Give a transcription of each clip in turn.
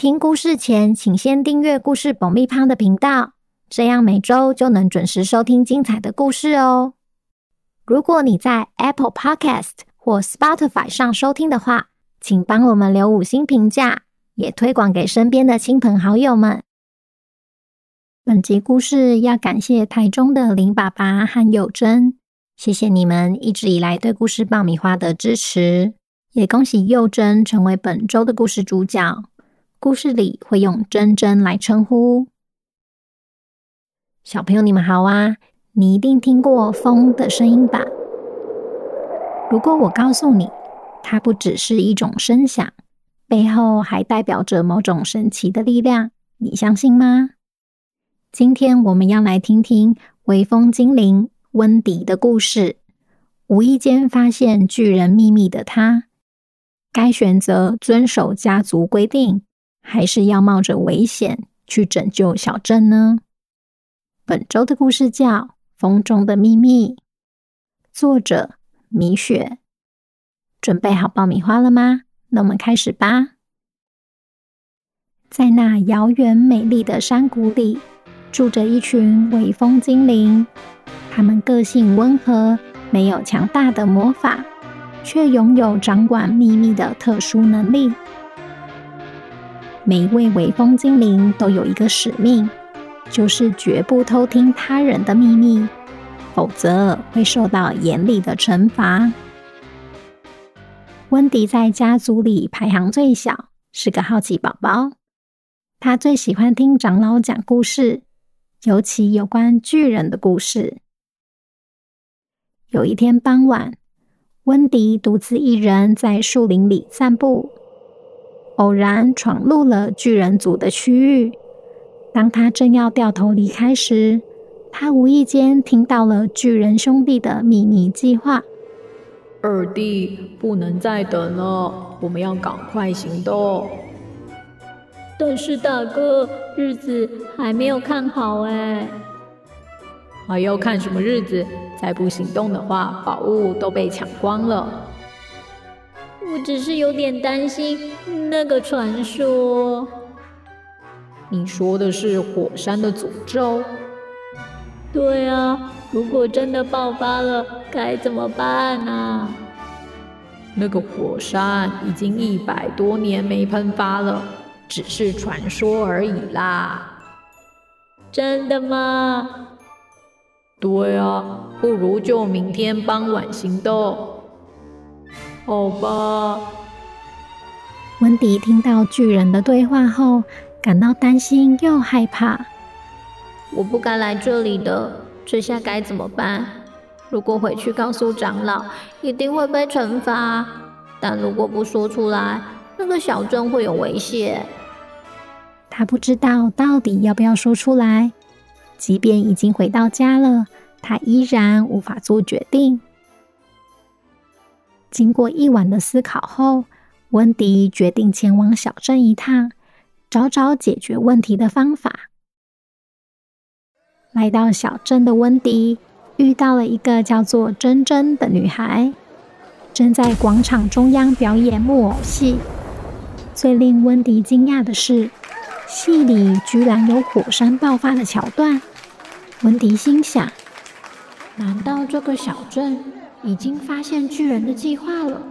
听故事前，请先订阅故事爆米花的频道，这样每周就能准时收听精彩的故事哦。如果你在 Apple Podcast 或 Spotify 上收听的话，请帮我们留五星评价，也推广给身边的亲朋好友们。本集故事要感谢台中的林爸爸和幼珍，谢谢你们一直以来对故事爆米花的支持，也恭喜幼珍成为本周的故事主角。故事里会用珍珍来称呼。小朋友，你们好啊！你一定听过风的声音吧？如果我告诉你，它不只是一种声响，背后还代表着某种神奇的力量，你相信吗？今天我们要来听听微风精灵温迪的故事。无意间发现巨人秘密的他，该选择遵守家族规定，还是要冒着危险去拯救小镇呢？本周的故事叫《风中的秘密》，作者米雪。准备好爆米花了吗？那我们开始吧。在那遥远美丽的山谷里，住着一群微风精灵。他们个性温和，没有强大的魔法，却拥有掌管秘密的特殊能力。每一位微风精灵都有一个使命，就是绝不偷听他人的秘密，否则会受到严厉的惩罚。温迪在家族里排行最小，是个好奇宝宝。他最喜欢听长老讲故事，尤其有关巨人的故事。有一天傍晚，温迪独自一人在树林里散步。偶然闯入了巨人族的区域。当他正要掉头离开时，他无意间听到了巨人兄弟的秘密计划。二弟，不能再等了，我们要赶快行动。但是大哥，日子还没有看好哎。还要看什么日子？再不行动的话，宝物都被抢光了。我只是有点担心那个传说。你说的是火山的诅咒？对啊，如果真的爆发了，该怎么办啊？那个火山已经一百多年没喷发了，只是传说而已啦。真的吗？对啊，不如就明天傍晚行动。好吧。温迪听到巨人的对话后，感到担心又害怕。我不该来这里的，这下该怎么办？如果回去告诉长老，一定会被惩罚。但如果不说出来，那个小镇会有危险。他不知道到底要不要说出来。即便已经回到家了，他依然无法做决定。经过一晚的思考后，温迪决定前往小镇一趟，找找解决问题的方法。来到小镇的温迪遇到了一个叫做珍珍的女孩，正在广场中央表演木偶戏。最令温迪惊讶的是，戏里居然有火山爆发的桥段。温迪心想：难道这个小镇……已经发现巨人的计划了。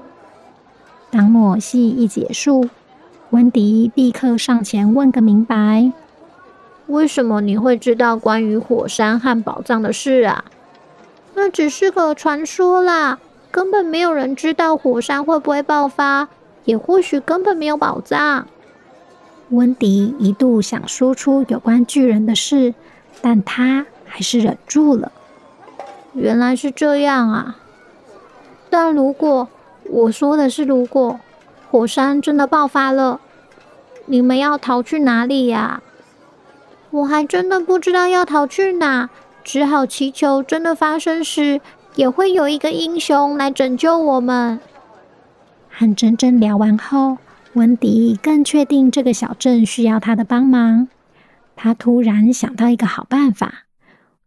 当木偶戏一结束，温迪立刻上前问个明白：“为什么你会知道关于火山和宝藏的事啊？”“那只是个传说啦，根本没有人知道火山会不会爆发，也或许根本没有宝藏。”温迪一度想说出有关巨人的事，但他还是忍住了。原来是这样啊！但如果我说的是如果火山真的爆发了，你们要逃去哪里呀？我还真的不知道要逃去哪，只好祈求真的发生时，也会有一个英雄来拯救我们。和珍珍聊完后，温迪更确定这个小镇需要他的帮忙。他突然想到一个好办法：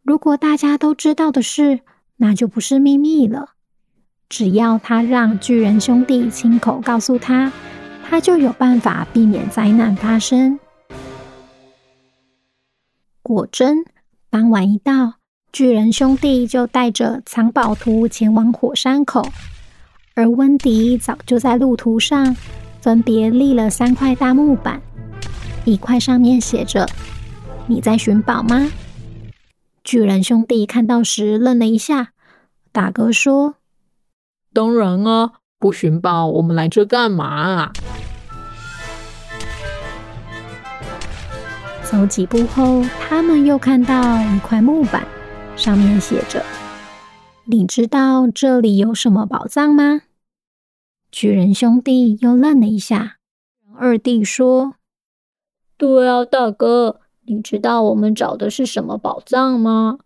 如果大家都知道的事，那就不是秘密了。只要他让巨人兄弟亲口告诉他，他就有办法避免灾难发生。果真，傍晚一到，巨人兄弟就带着藏宝图前往火山口，而温迪早就在路途上分别立了三块大木板，一块上面写着“你在寻宝吗？”巨人兄弟看到时愣了一下，大哥说：“当然啊，不寻宝，我们来这干嘛啊？”走几步后，他们又看到一块木板，上面写着：“你知道这里有什么宝藏吗？”巨人兄弟又愣了一下。二弟说：“对啊，大哥，你知道我们找的是什么宝藏吗？”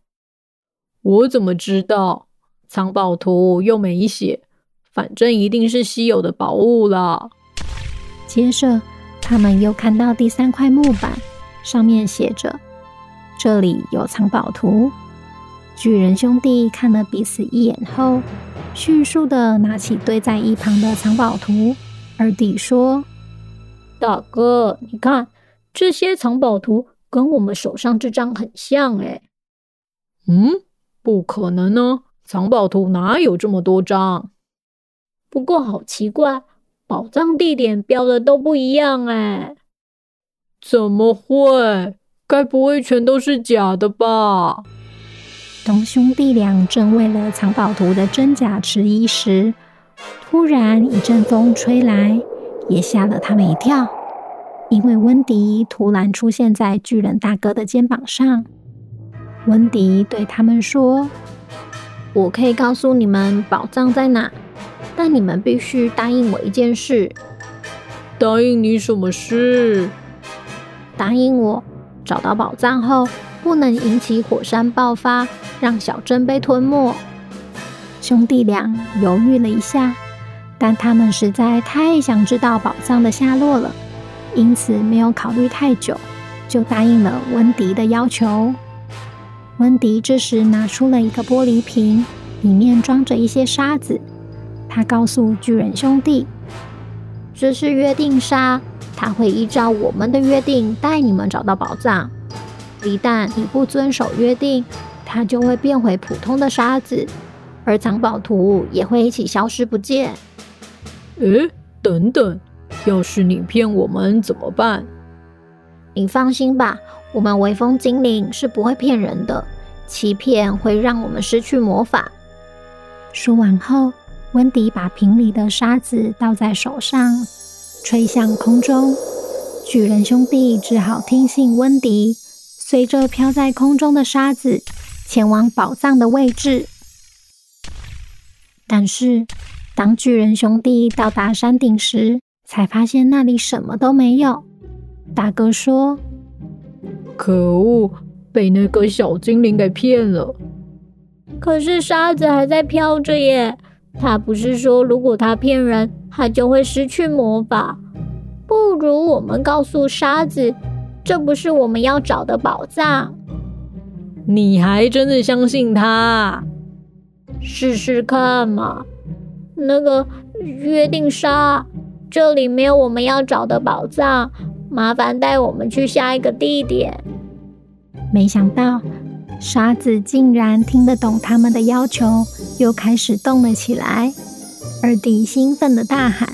我怎么知道？藏宝图又没写，反正一定是稀有的宝物了。接着，他们又看到第三块木板。上面写着：“这里有藏宝图。”巨人兄弟看了彼此一眼后，迅速的拿起堆在一旁的藏宝图。二弟说：“大哥，你看这些藏宝图跟我们手上这张很像。”哎，嗯，不可能呢！藏宝图哪有这么多张？不过好奇怪，宝藏地点标的都不一样。哎。怎么会？该不会全都是假的吧？当兄弟俩正为了藏宝图的真假迟疑时，突然一阵风吹来，也吓了他们一跳。因为温迪突然出现在巨人大哥的肩膀上。温迪对他们说：“我可以告诉你们宝藏在哪，但你们必须答应我一件事。”答应你什么事？答应我，找到宝藏后不能引起火山爆发，让小镇被吞没。兄弟俩犹豫了一下，但他们实在太想知道宝藏的下落了，因此没有考虑太久，就答应了温迪的要求。温迪这时拿出了一个玻璃瓶，里面装着一些沙子。他告诉巨人兄弟：“这是约定沙。”他会依照我们的约定带你们找到宝藏。一旦你不遵守约定，它就会变回普通的沙子，而藏宝图也会一起消失不见。诶，等等，要是你骗我们怎么办？你放心吧，我们微风精灵是不会骗人的，欺骗会让我们失去魔法。说完后，温迪把瓶里的沙子倒在手上。吹向空中，巨人兄弟只好听信温迪，随着飘在空中的沙子前往宝藏的位置。但是，当巨人兄弟到达山顶时，才发现那里什么都没有。大哥说：“可恶，被那个小精灵给骗了。”可是沙子还在飘着耶。他不是说，如果他骗人，他就会失去魔法。不如我们告诉沙子，这不是我们要找的宝藏。你还真的相信他？试试看嘛。那个约定沙，这里没有我们要找的宝藏，麻烦带我们去下一个地点。没想到。沙子竟然听得懂他们的要求，又开始动了起来。二弟兴奋的大喊：“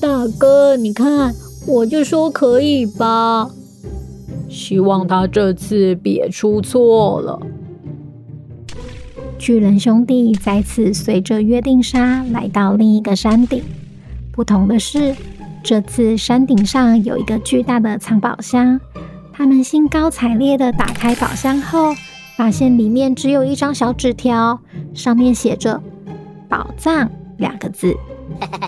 大哥，你看，我就说可以吧！希望他这次别出错了。”巨人兄弟再次随着约定沙来到另一个山顶。不同的是，这次山顶上有一个巨大的藏宝箱。他们兴高采烈地打开宝箱后，发现里面只有一张小纸条，上面写着“宝藏”两个字。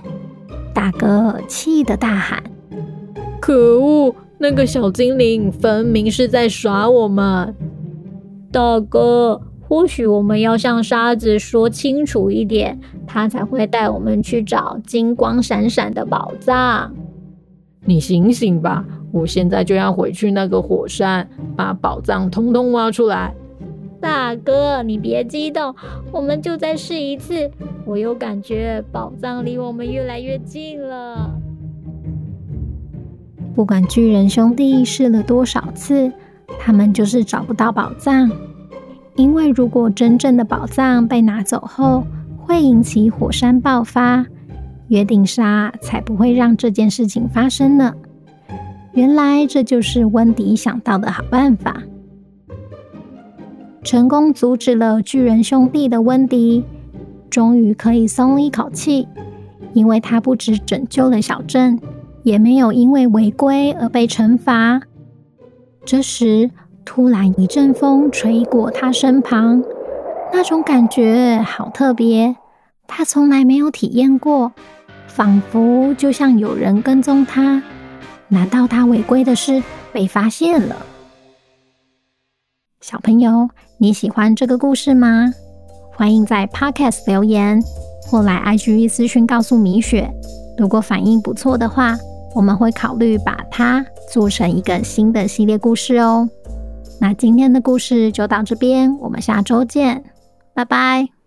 大哥气得大喊：“可恶！那个小精灵分明是在耍我们。大哥，或许我们要向沙子说清楚一点，他才会带我们去找金光闪闪的宝藏。你醒醒吧！我现在就要回去那个火山，把宝藏通通挖出来。大哥，你别激动，我们就再试一次。我有感觉宝藏离我们越来越近了。不管巨人兄弟试了多少次，他们就是找不到宝藏。因为如果真正的宝藏被拿走后，会引起火山爆发，约定沙才不会让这件事情发生呢。原来这就是温迪想到的好办法。成功阻止了巨人兄弟的温迪，终于可以松一口气，因为他不止拯救了小镇，也没有因为违规而被惩罚。这时，突然一阵风吹过他身旁，那种感觉好特别，他从来没有体验过，仿佛就像有人跟踪他。难道他违规的事被发现了？小朋友，你喜欢这个故事吗？欢迎在 Podcast 留言或来 IG 私讯告诉米雪。如果反应不错的话，我们会考虑把它做成一个新的系列故事哦。那今天的故事就到这边，我们下周见，拜拜。